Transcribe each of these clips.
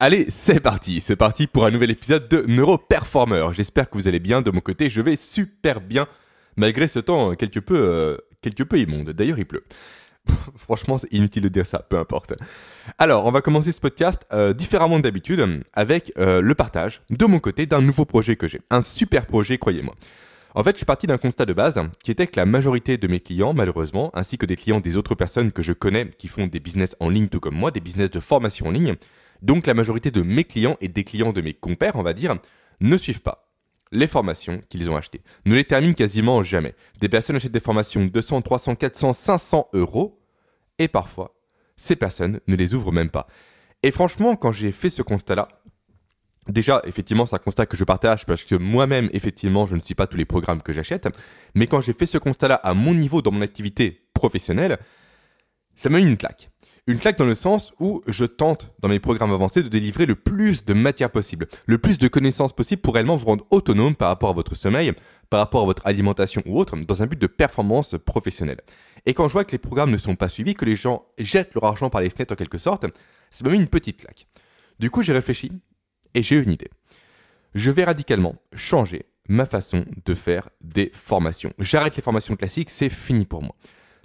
Allez, c'est parti, c'est parti pour un nouvel épisode de Neuroperformer. J'espère que vous allez bien de mon côté, je vais super bien, malgré ce temps quelque peu, euh, quelque peu immonde. D'ailleurs, il pleut. Franchement, c'est inutile de dire ça, peu importe. Alors, on va commencer ce podcast euh, différemment d'habitude, avec euh, le partage, de mon côté, d'un nouveau projet que j'ai. Un super projet, croyez-moi. En fait, je suis parti d'un constat de base qui était que la majorité de mes clients, malheureusement, ainsi que des clients des autres personnes que je connais qui font des business en ligne tout comme moi, des business de formation en ligne, donc la majorité de mes clients et des clients de mes compères, on va dire, ne suivent pas les formations qu'ils ont achetées. Ne les terminent quasiment jamais. Des personnes achètent des formations de 200, 300, 400, 500 euros et parfois, ces personnes ne les ouvrent même pas. Et franchement, quand j'ai fait ce constat-là, Déjà, effectivement, c'est un constat que je partage parce que moi-même, effectivement, je ne suis pas tous les programmes que j'achète. Mais quand j'ai fait ce constat-là à mon niveau dans mon activité professionnelle, ça m'a mis une claque. Une claque dans le sens où je tente, dans mes programmes avancés, de délivrer le plus de matière possible, le plus de connaissances possible pour réellement vous rendre autonome par rapport à votre sommeil, par rapport à votre alimentation ou autre, dans un but de performance professionnelle. Et quand je vois que les programmes ne sont pas suivis, que les gens jettent leur argent par les fenêtres en quelque sorte, m'a mis une petite claque. Du coup, j'ai réfléchi et j'ai une idée. Je vais radicalement changer ma façon de faire des formations. J'arrête les formations classiques, c'est fini pour moi.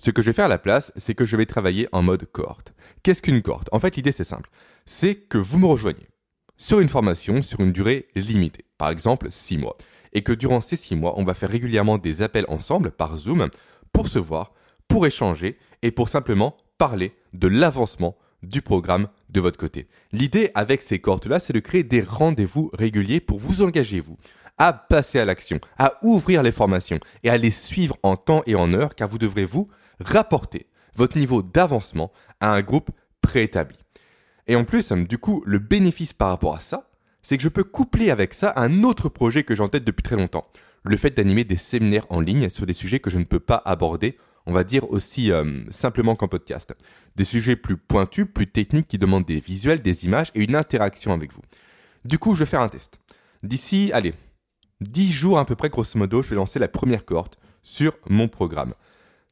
Ce que je vais faire à la place, c'est que je vais travailler en mode cohorte. Qu'est-ce qu'une cohorte? En fait, l'idée c'est simple. C'est que vous me rejoignez sur une formation sur une durée limitée, par exemple 6 mois. Et que durant ces 6 mois, on va faire régulièrement des appels ensemble par Zoom pour se voir, pour échanger et pour simplement parler de l'avancement du programme de votre côté. L'idée avec ces cohortes-là, c'est de créer des rendez-vous réguliers pour vous engager, vous, à passer à l'action, à ouvrir les formations et à les suivre en temps et en heure, car vous devrez, vous, rapporter votre niveau d'avancement à un groupe préétabli. Et en plus, du coup, le bénéfice par rapport à ça, c'est que je peux coupler avec ça un autre projet que j'ai en tête depuis très longtemps. Le fait d'animer des séminaires en ligne sur des sujets que je ne peux pas aborder, on va dire aussi euh, simplement qu'en podcast. Des sujets plus pointus, plus techniques qui demandent des visuels, des images et une interaction avec vous. Du coup, je vais faire un test. D'ici, allez, 10 jours à peu près, grosso modo, je vais lancer la première cohorte sur mon programme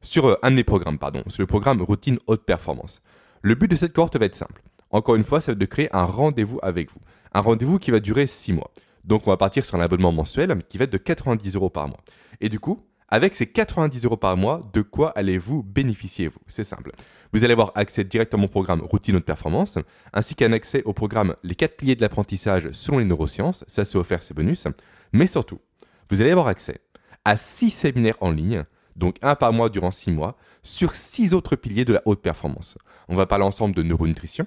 sur euh, un de mes programmes, pardon, sur le programme Routine Haute Performance. Le but de cette cohorte va être simple. Encore une fois, ça va être de créer un rendez-vous avec vous. Un rendez-vous qui va durer 6 mois. Donc on va partir sur un abonnement mensuel qui va être de 90 euros par mois. Et du coup, avec ces 90 euros par mois, de quoi allez-vous bénéficier vous? C'est simple. Vous allez avoir accès directement au programme Routine Haute Performance, ainsi qu'un accès au programme Les 4 piliers de l'apprentissage selon les neurosciences, ça c'est offert, c'est bonus. Mais surtout, vous allez avoir accès à 6 séminaires en ligne donc un par mois durant six mois, sur six autres piliers de la haute performance. On va parler ensemble de neuronutrition,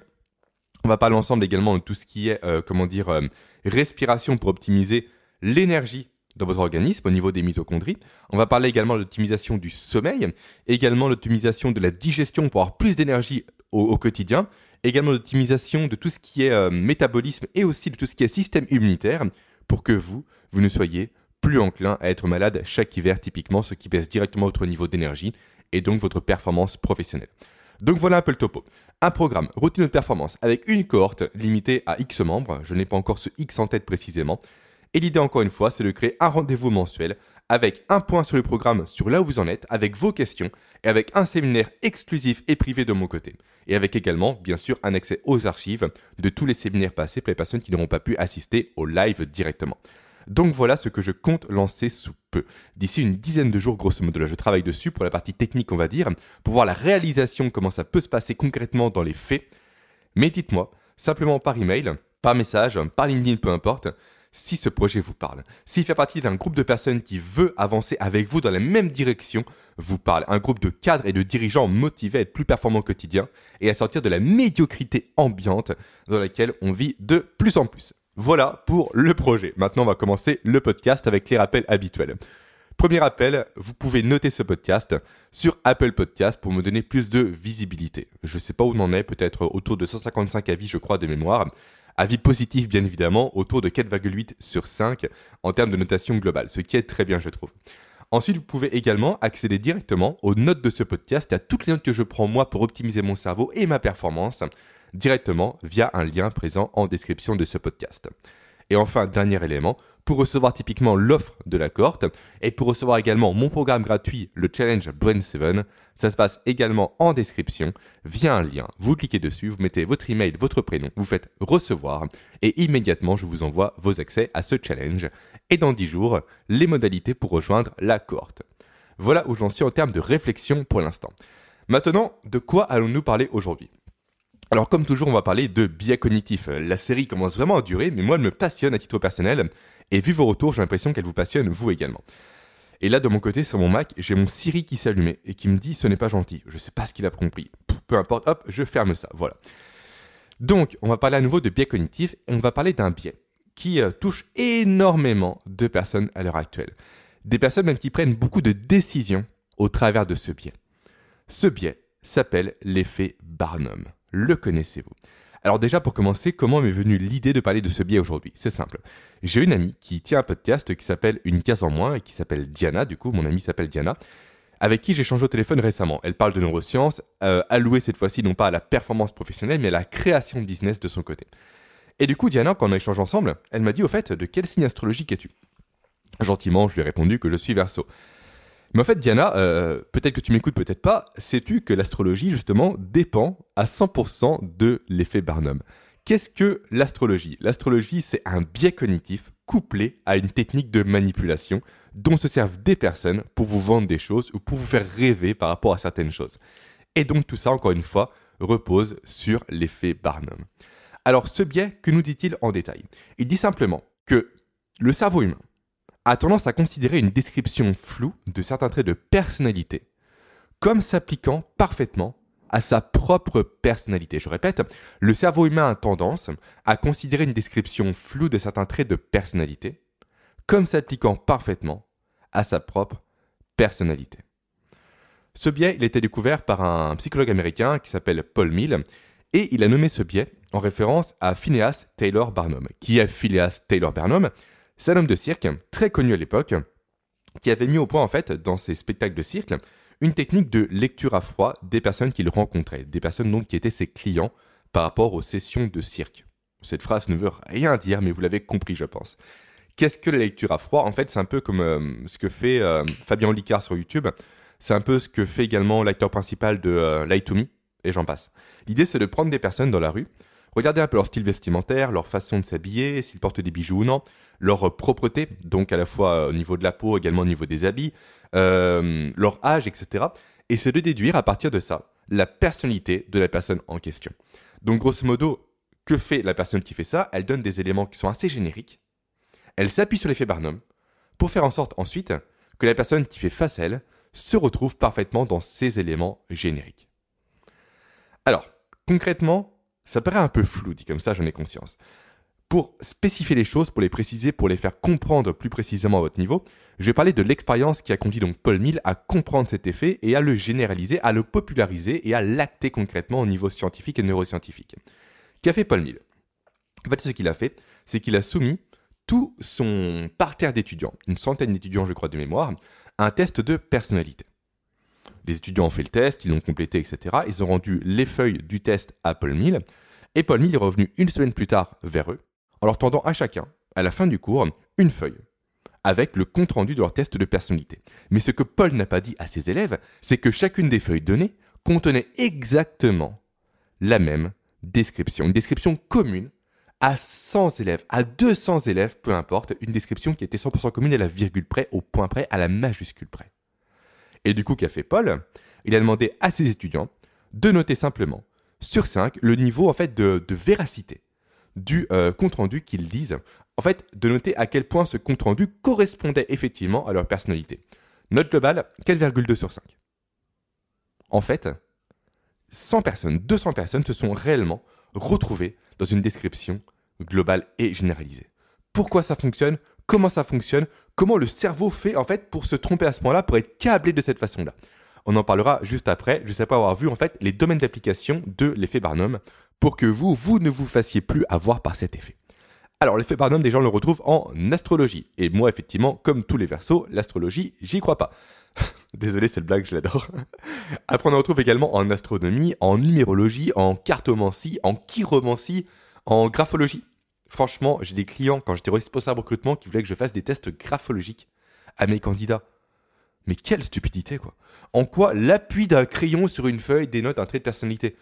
on va parler ensemble également de tout ce qui est, euh, comment dire, euh, respiration pour optimiser l'énergie dans votre organisme au niveau des mitochondries. On va parler également de l'optimisation du sommeil, également l'optimisation de la digestion pour avoir plus d'énergie au, quotidien, également l'optimisation de tout ce qui est euh, métabolisme et aussi de tout ce qui est système immunitaire pour que vous, vous ne soyez plus enclin à être malade chaque hiver typiquement, ce qui baisse directement votre niveau d'énergie et donc votre performance professionnelle. Donc voilà un peu le topo. Un programme routine de performance avec une cohorte limitée à X membres, je n'ai pas encore ce X en tête précisément. Et l'idée encore une fois, c'est de créer un rendez-vous mensuel avec un point sur le programme sur là où vous en êtes, avec vos questions et avec un séminaire exclusif et privé de mon côté. Et avec également, bien sûr, un accès aux archives de tous les séminaires passés pour les personnes qui n'auront pas pu assister au live directement. Donc voilà ce que je compte lancer sous peu. D'ici une dizaine de jours, grosso modo, là, je travaille dessus pour la partie technique, on va dire, pour voir la réalisation, comment ça peut se passer concrètement dans les faits. Mais dites-moi, simplement par email, par message, par LinkedIn, peu importe, si ce projet vous parle. S'il fait partie d'un groupe de personnes qui veut avancer avec vous dans la même direction, vous parle. Un groupe de cadres et de dirigeants motivés à être plus performants au quotidien et à sortir de la médiocrité ambiante dans laquelle on vit de plus en plus. Voilà pour le projet. Maintenant, on va commencer le podcast avec les rappels habituels. Premier rappel, vous pouvez noter ce podcast sur Apple Podcast pour me donner plus de visibilité. Je ne sais pas où on en est, peut-être autour de 155 avis, je crois, de mémoire. Avis positifs, bien évidemment, autour de 4,8 sur 5 en termes de notation globale, ce qui est très bien, je trouve. Ensuite, vous pouvez également accéder directement aux notes de ce podcast et à toutes les notes que je prends moi pour optimiser mon cerveau et ma performance directement via un lien présent en description de ce podcast. Et enfin, dernier élément, pour recevoir typiquement l'offre de la cohorte et pour recevoir également mon programme gratuit, le Challenge Brain 7, ça se passe également en description via un lien. Vous cliquez dessus, vous mettez votre email, votre prénom, vous faites recevoir et immédiatement je vous envoie vos accès à ce challenge et dans 10 jours, les modalités pour rejoindre la cohorte. Voilà où j'en suis en termes de réflexion pour l'instant. Maintenant, de quoi allons-nous parler aujourd'hui? Alors comme toujours, on va parler de biais cognitifs. La série commence vraiment à durer, mais moi elle me passionne à titre personnel, et vu vos retours, j'ai l'impression qu'elle vous passionne vous également. Et là, de mon côté, sur mon Mac, j'ai mon Siri qui s'allumait et qui me dit ce n'est pas gentil. Je sais pas ce qu'il a compris. peu importe, hop, je ferme ça. Voilà. Donc, on va parler à nouveau de biais cognitifs et on va parler d'un biais qui euh, touche énormément de personnes à l'heure actuelle. Des personnes même qui prennent beaucoup de décisions au travers de ce biais. Ce biais s'appelle l'effet Barnum. Le connaissez-vous? Alors déjà pour commencer, comment m'est venue l'idée de parler de ce biais aujourd'hui? C'est simple. J'ai une amie qui tient un podcast qui s'appelle Une case en moins et qui s'appelle Diana, du coup mon amie s'appelle Diana, avec qui j'ai changé au téléphone récemment. Elle parle de neurosciences, euh, allouée cette fois-ci non pas à la performance professionnelle mais à la création de business de son côté. Et du coup Diana, quand on a échangé ensemble, elle m'a dit au fait de quel signe astrologique es-tu? Gentiment, je lui ai répondu que je suis Verseau. Mais en fait, Diana, euh, peut-être que tu m'écoutes, peut-être pas, sais-tu que l'astrologie, justement, dépend à 100% de l'effet Barnum? Qu'est-ce que l'astrologie? L'astrologie, c'est un biais cognitif couplé à une technique de manipulation dont se servent des personnes pour vous vendre des choses ou pour vous faire rêver par rapport à certaines choses. Et donc tout ça, encore une fois, repose sur l'effet Barnum. Alors ce biais, que nous dit-il en détail? Il dit simplement que le cerveau humain a tendance à considérer une description floue de certains traits de personnalité comme s'appliquant parfaitement à sa propre personnalité. Je répète, le cerveau humain a tendance à considérer une description floue de certains traits de personnalité comme s'appliquant parfaitement à sa propre personnalité. Ce biais, il a été découvert par un psychologue américain qui s'appelle Paul Mill, et il a nommé ce biais en référence à Phineas Taylor Barnum. Qui est Phineas Taylor Barnum? C'est un homme de cirque, très connu à l'époque, qui avait mis au point en fait dans ses spectacles de cirque une technique de lecture à froid des personnes qu'il rencontrait, des personnes donc qui étaient ses clients par rapport aux sessions de cirque. Cette phrase ne veut rien dire, mais vous l'avez compris, je pense. Qu'est-ce que la lecture à froid? En fait, c'est un peu comme euh, ce que fait euh, Fabien Licard sur YouTube. C'est un peu ce que fait également l'acteur principal de euh, Light to Me, et j'en passe. L'idée, c'est de prendre des personnes dans la rue, regarder un peu leur style vestimentaire, leur façon de s'habiller, s'ils portent des bijoux ou non, leur propreté, donc à la fois au niveau de la peau, également au niveau des habits, euh, leur âge, etc. Et c'est de déduire à partir de ça la personnalité de la personne en question. Donc grosso modo, que fait la personne qui fait ça? Elle donne des éléments qui sont assez génériques. Elle s'appuie sur l'effet Barnum pour faire en sorte ensuite que la personne qui fait face à elle se retrouve parfaitement dans ces éléments génériques. Alors, concrètement, ça paraît un peu flou dit comme ça, j'en ai conscience. Pour spécifier les choses, pour les préciser, pour les faire comprendre plus précisément à votre niveau, je vais parler de l'expérience qui a conduit donc Paul Mill à comprendre cet effet et à le généraliser, à le populariser et à l'acter concrètement au niveau scientifique et neuroscientifique. Qu'a fait Paul Mill En fait, ce qu'il a fait, c'est qu'il a soumis tout son parterre d'étudiants, une centaine d'étudiants je crois de mémoire, à un test de personnalité. Les étudiants ont fait le test, ils l'ont complété, etc. Ils ont rendu les feuilles du test à Paul Mill, et Paul Mill est revenu une semaine plus tard vers eux en leur tendant à chacun, à la fin du cours, une feuille avec le compte-rendu de leur test de personnalité. Mais ce que Paul n'a pas dit à ses élèves, c'est que chacune des feuilles données contenait exactement la même description, une description commune à 100 élèves, à 200 élèves, peu importe, une description qui était 100% commune à la virgule près, au point près, à la majuscule près. Et du coup, qu'a fait Paul? Il a demandé à ses étudiants de noter simplement sur 5 le niveau en de véracité du euh, compte-rendu qu'ils disent. En fait, de noter à quel point ce compte-rendu correspondait effectivement à leur personnalité. Note globale, 4,2 sur 5. En fait, 100 personnes, 200 personnes se sont réellement retrouvées dans une description globale et généralisée. Pourquoi ça fonctionne Comment ça fonctionne Comment le cerveau fait en fait pour se tromper à ce point-là, pour être câblé de cette façon-là On en parlera juste après, juste après avoir vu en fait les domaines d'application de l'effet Barnum pour que vous, vous ne vous fassiez plus avoir par cet effet. Alors, l'effet Barnum, des gens le retrouvent en astrologie. Et moi, effectivement, comme tous les versos, l'astrologie, j'y crois pas. Désolé, c'est le blague, je l'adore. Après, on le retrouve également en astronomie, en numérologie, en cartomancie, en chiromancie, en graphologie. Franchement, j'ai des clients, quand j'étais responsable recrutement, qui voulaient que je fasse des tests graphologiques à mes candidats. Mais quelle stupidité, quoi. En quoi l'appui d'un crayon sur une feuille dénote un trait de personnalité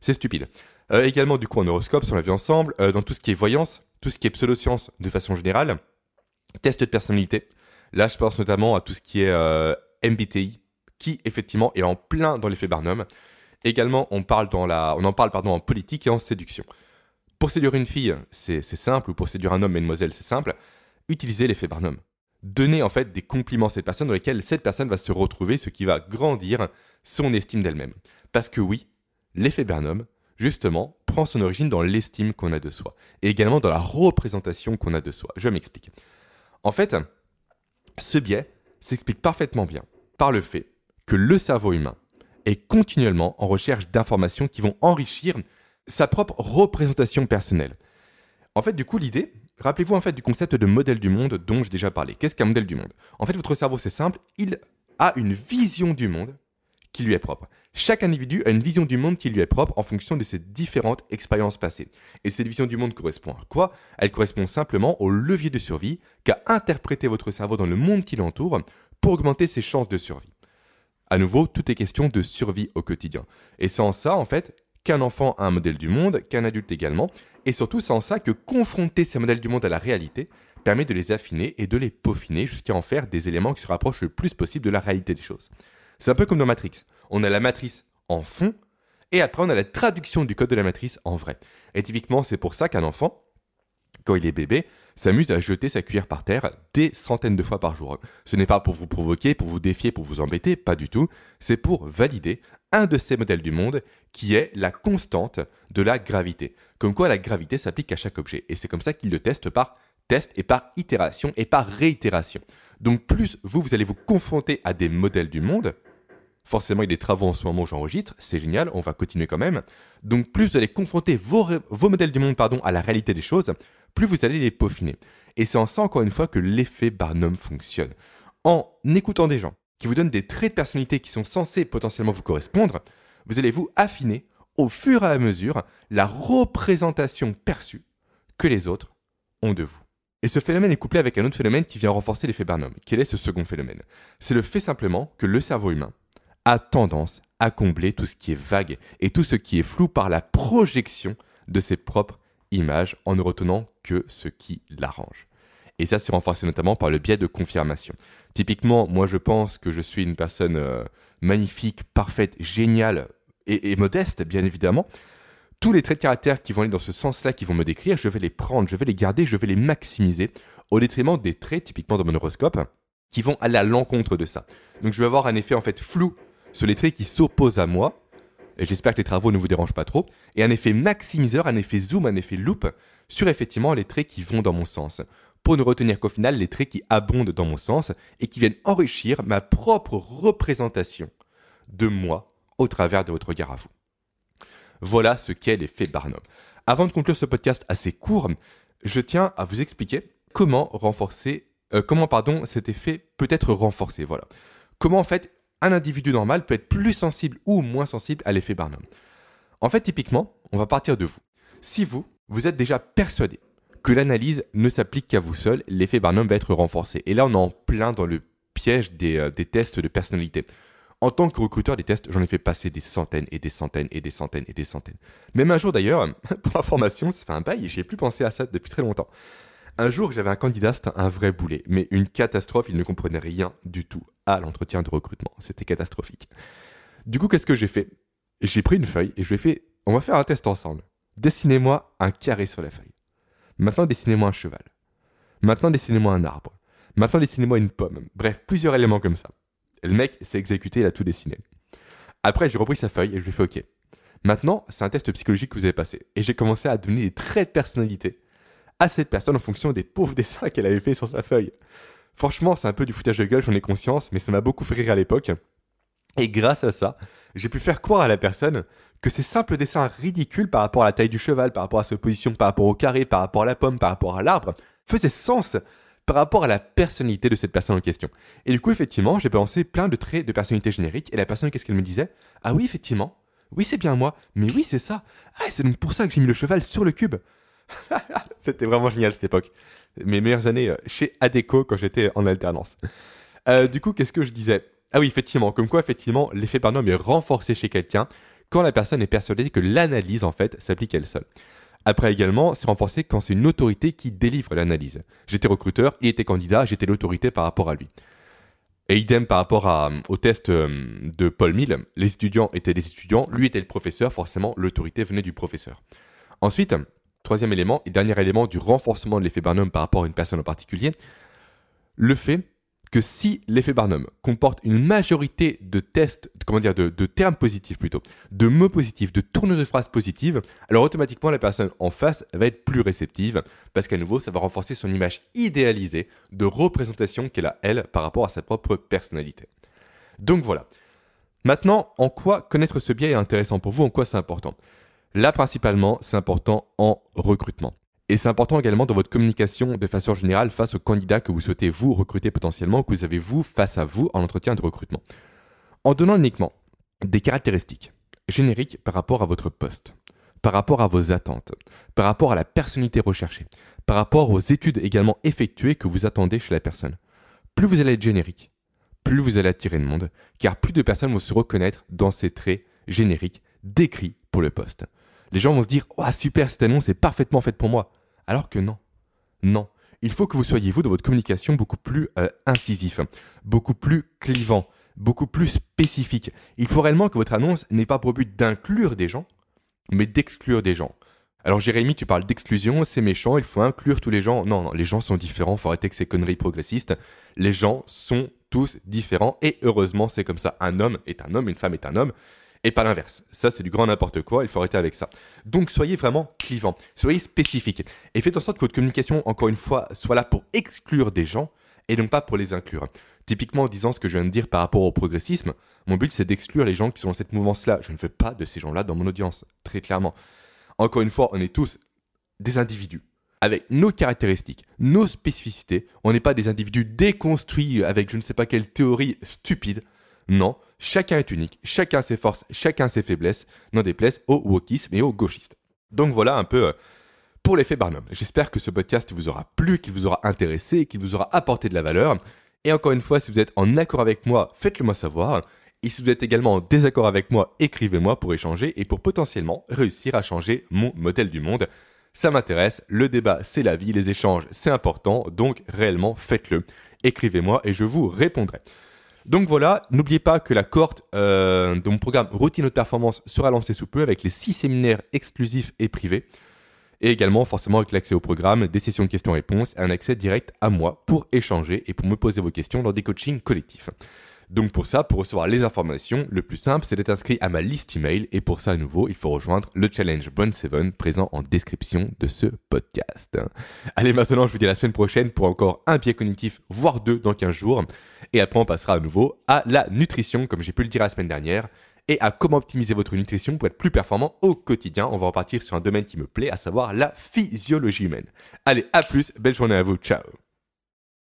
C'est stupide. Euh, également, du coup, en horoscope, on l'a vu ensemble, euh, dans tout ce qui est voyance, tout ce qui est pseudoscience de façon générale, test de personnalité. Là, je pense notamment à tout ce qui est euh, MBTI, qui effectivement est en plein dans l'effet Barnum. Également, on, parle dans la, on en parle pardon, en politique et en séduction. Pour séduire une fille, c'est simple, ou pour séduire un homme, mademoiselle, c'est simple. Utilisez l'effet Barnum. Donnez en fait des compliments à cette personne dans lesquels cette personne va se retrouver, ce qui va grandir son estime d'elle-même. Parce que oui, l'effet Barnum, justement, prend son origine dans l'estime qu'on a de soi, et également dans la représentation qu'on a de soi. Je m'explique. En fait, ce biais s'explique parfaitement bien par le fait que le cerveau humain est continuellement en recherche d'informations qui vont enrichir sa propre représentation personnelle. En fait, du coup, l'idée, rappelez-vous en fait du concept de modèle du monde dont j'ai déjà parlé. Qu'est-ce qu'un modèle du monde? En fait, votre cerveau, c'est simple, il a une vision du monde qui lui est propre. Chaque individu a une vision du monde qui lui est propre en fonction de ses différentes expériences passées. Et cette vision du monde correspond à quoi? Elle correspond simplement au levier de survie qu'a interprété votre cerveau dans le monde qui l'entoure pour augmenter ses chances de survie. À nouveau, tout est question de survie au quotidien. Et en ça, en fait, qu'un enfant a un modèle du monde, qu'un adulte également, et surtout c'est en ça que confronter ces modèles du monde à la réalité permet de les affiner et de les peaufiner jusqu'à en faire des éléments qui se rapprochent le plus possible de la réalité des choses. C'est un peu comme dans Matrix. On a la matrice en fond, et après on a la traduction du code de la matrice en vrai. Et typiquement, c'est pour ça qu'un enfant, quand il est bébé, s'amuse à jeter sa cuillère par terre des centaines de fois par jour. Ce n'est pas pour vous provoquer, pour vous défier, pour vous embêter, pas du tout. C'est pour valider un de ces modèles du monde qui est la constante de la gravité. Comme quoi la gravité s'applique à chaque objet. Et c'est comme ça qu'il le teste par test et par itération et par réitération. Donc plus vous, vous allez vous confronter à des modèles du monde, Forcément, il y a des travaux en ce moment j'enregistre, c'est génial, on va continuer quand même. Donc plus vous allez confronter vos, modèles du monde pardon, à la réalité des choses, plus vous allez les peaufiner. Et c'est en ça, encore une fois, que l'effet Barnum fonctionne. En écoutant des gens qui vous donnent des traits de personnalité qui sont censés potentiellement vous correspondre, vous allez vous affiner au fur et à mesure la représentation perçue que les autres ont de vous. Et ce phénomène est couplé avec un autre phénomène qui vient renforcer l'effet Barnum. Quel est ce second phénomène? C'est le fait simplement que le cerveau humain a tendance à combler tout ce qui est vague et tout ce qui est flou par la projection de ses propres images en ne retenant que ce qui l'arrange. Et ça, c'est renforcé notamment par le biais de confirmation. Typiquement, moi, je pense que je suis une personne euh, magnifique, parfaite, géniale et, modeste, bien évidemment. Tous les traits de caractère qui vont aller dans ce sens-là, qui vont me décrire, je vais les prendre, je vais les garder, je vais les maximiser, au détriment des traits, typiquement dans mon horoscope, qui vont aller à l'encontre de ça. Donc je vais avoir un effet en fait flou sur les traits qui s'opposent à moi, j'espère que les travaux ne vous dérangent pas trop, et un effet maximiseur, un effet zoom, un effet loop sur effectivement les traits qui vont dans mon sens, pour ne retenir qu'au final les traits qui abondent dans mon sens et qui viennent enrichir ma propre représentation de moi au travers de votre regard à vous. Voilà ce qu'est l'effet Barnum. Avant de conclure ce podcast assez court, je tiens à vous expliquer comment renforcer, euh, comment pardon, cet effet peut être renforcé. Voilà. Comment en fait un individu normal peut être plus sensible ou moins sensible à l'effet Barnum. En fait, typiquement, on va partir de vous. Si vous, vous êtes déjà persuadé que l'analyse ne s'applique qu'à vous seul, l'effet Barnum va être renforcé. Et là, on est en plein dans le piège des, euh, tests de personnalité. En tant que recruteur des tests, j'en ai fait passer des centaines et des centaines et des centaines et des centaines. Même un jour d'ailleurs, pour information, ça fait un bail et j'ai plus pensé à ça depuis très longtemps. Un jour, j'avais un candidat, c'était un vrai boulet, mais une catastrophe, il ne comprenait rien du tout à l'entretien de recrutement. C'était catastrophique. Du coup, qu'est-ce que j'ai fait? J'ai pris une feuille et je lui ai fait on va faire un test ensemble. Dessinez-moi un carré sur la feuille. Maintenant, dessinez-moi un cheval. Maintenant, dessinez-moi un arbre. Maintenant, dessinez-moi une pomme. Bref, plusieurs éléments comme ça. Le mec s'est exécuté, il a tout dessiné. Après, j'ai repris sa feuille et je lui ai fait OK. Maintenant, c'est un test psychologique que vous avez passé. Et j'ai commencé à donner des traits de personnalité à cette personne en fonction des pauvres dessins qu'elle avait fait sur sa feuille. Franchement, c'est un peu du foutage de gueule, j'en ai conscience, mais ça m'a beaucoup fait rire à l'époque. Et grâce à ça, j'ai pu faire croire à la personne que ces simples dessins ridicules par rapport à la taille du cheval, par rapport à sa position, par rapport au carré, par rapport à la pomme, par rapport à l'arbre, faisaient sens par rapport à la personnalité de cette personne en question. Et du coup, effectivement, j'ai pensé plein de traits de personnalité générique, et la personne, qu'est-ce qu'elle me disait? Ah oui, effectivement, oui, c'est bien moi, mais oui, c'est ça. Ah, c'est donc pour ça que j'ai mis le cheval sur le cube. C'était vraiment génial cette époque. Mes meilleures années euh, chez Adeco quand j'étais en alternance. Euh, du coup, qu'est-ce que je disais? Ah oui, effectivement, comme quoi, effectivement, l'effet Barnum est renforcé chez quelqu'un quand la personne est persuadée que l'analyse, en fait, s'applique à elle seule. Après également, c'est renforcé quand c'est une autorité qui délivre l'analyse. J'étais recruteur, il était candidat, j'étais l'autorité par rapport à lui. Et idem par rapport à, au test euh, de Paul Mill, les étudiants étaient des étudiants, lui était le professeur, forcément l'autorité venait du professeur. Ensuite, troisième élément et dernier élément du renforcement de l'effet Barnum par rapport à une personne en particulier, le fait que si l'effet Barnum comporte une majorité de tests, comment dire, de, termes positifs plutôt, de mots positifs, de tournures de phrases positives, alors automatiquement la personne en face va être plus réceptive, parce qu'à nouveau, ça va renforcer son image idéalisée de représentation qu'elle a, elle, par rapport à sa propre personnalité. Donc voilà. Maintenant, en quoi connaître ce biais est intéressant pour vous, en quoi c'est important? Là, principalement, c'est important en recrutement. Et c'est important également dans votre communication de façon générale face aux candidats que vous souhaitez vous recruter potentiellement, que vous avez vous face à vous en entretien de recrutement. En donnant uniquement des caractéristiques génériques par rapport à votre poste, par rapport à vos attentes, par rapport à la personnalité recherchée, par rapport aux études également effectuées que vous attendez chez la personne. Plus vous allez être générique, plus vous allez attirer le monde, car plus de personnes vont se reconnaître dans ces traits génériques décrits pour le poste les gens vont se dire Oh, super, cette annonce est parfaitement faite pour moi. Alors que non. Non. Il faut que vous soyez, vous, dans votre communication, beaucoup plus euh, incisif, beaucoup plus clivant, beaucoup plus spécifique. Il faut réellement que votre annonce n'ait pas pour but d'inclure des gens, mais d'exclure des gens. Alors Jérémy, tu parles d'exclusion, c'est méchant, il faut inclure tous les gens. Non, non, les gens sont différents, faut arrêter que ces conneries progressistes. Les gens sont tous différents et heureusement c'est comme ça. Un homme est un homme, une femme est un homme et pas l'inverse. Ça, c'est du grand n'importe quoi, il faut arrêter avec ça. Donc, soyez vraiment clivant, soyez spécifique, et faites en sorte que votre communication, encore une fois, soit là pour exclure des gens, et non pas pour les inclure. Typiquement, en disant ce que je viens de dire par rapport au progressisme, mon but, c'est d'exclure les gens qui sont dans cette mouvance-là. Je ne veux pas de ces gens-là dans mon audience, très clairement. Encore une fois, on est tous des individus avec nos caractéristiques, nos spécificités. On n'est pas des individus déconstruits avec je ne sais pas quelle théorie stupide. Non, chacun est unique, chacun ses forces, chacun ses faiblesses, n'en déplaise au wokisme et aux gauchistes. Donc voilà un peu euh, pour l'effet Barnum. J'espère que ce podcast vous aura plu, qu'il vous aura intéressé, qu'il vous aura apporté de la valeur. Et encore une fois, si vous êtes en accord avec moi, faites-le moi savoir. Et si vous êtes également en désaccord avec moi, écrivez-moi pour échanger et pour potentiellement réussir à changer mon modèle du monde. Ça m'intéresse, le débat c'est la vie, les échanges c'est important, donc réellement faites-le. Écrivez-moi et je vous répondrai. Donc voilà, n'oubliez pas que la cohorte euh, de mon programme Routine de performance sera lancée sous peu avec les six séminaires exclusifs et privés. Et également forcément avec l'accès au programme, des sessions de questions-réponses et un accès direct à moi pour échanger et pour me poser vos questions dans des coachings collectifs. Donc pour ça, pour recevoir les informations, le plus simple, c'est d'être inscrit à ma liste email. Et pour ça, à nouveau, il faut rejoindre le challenge Bonne 7 présent en description de ce podcast. Allez, maintenant, je vous dis à la semaine prochaine pour encore un pied cognitif, voire deux dans 15 jours. Et après, on passera à nouveau à la nutrition, comme j'ai pu le dire la semaine dernière, et à comment optimiser votre nutrition pour être plus performant au quotidien. On va repartir sur un domaine qui me plaît, à savoir la physiologie humaine. Allez, à plus, belle journée à vous, ciao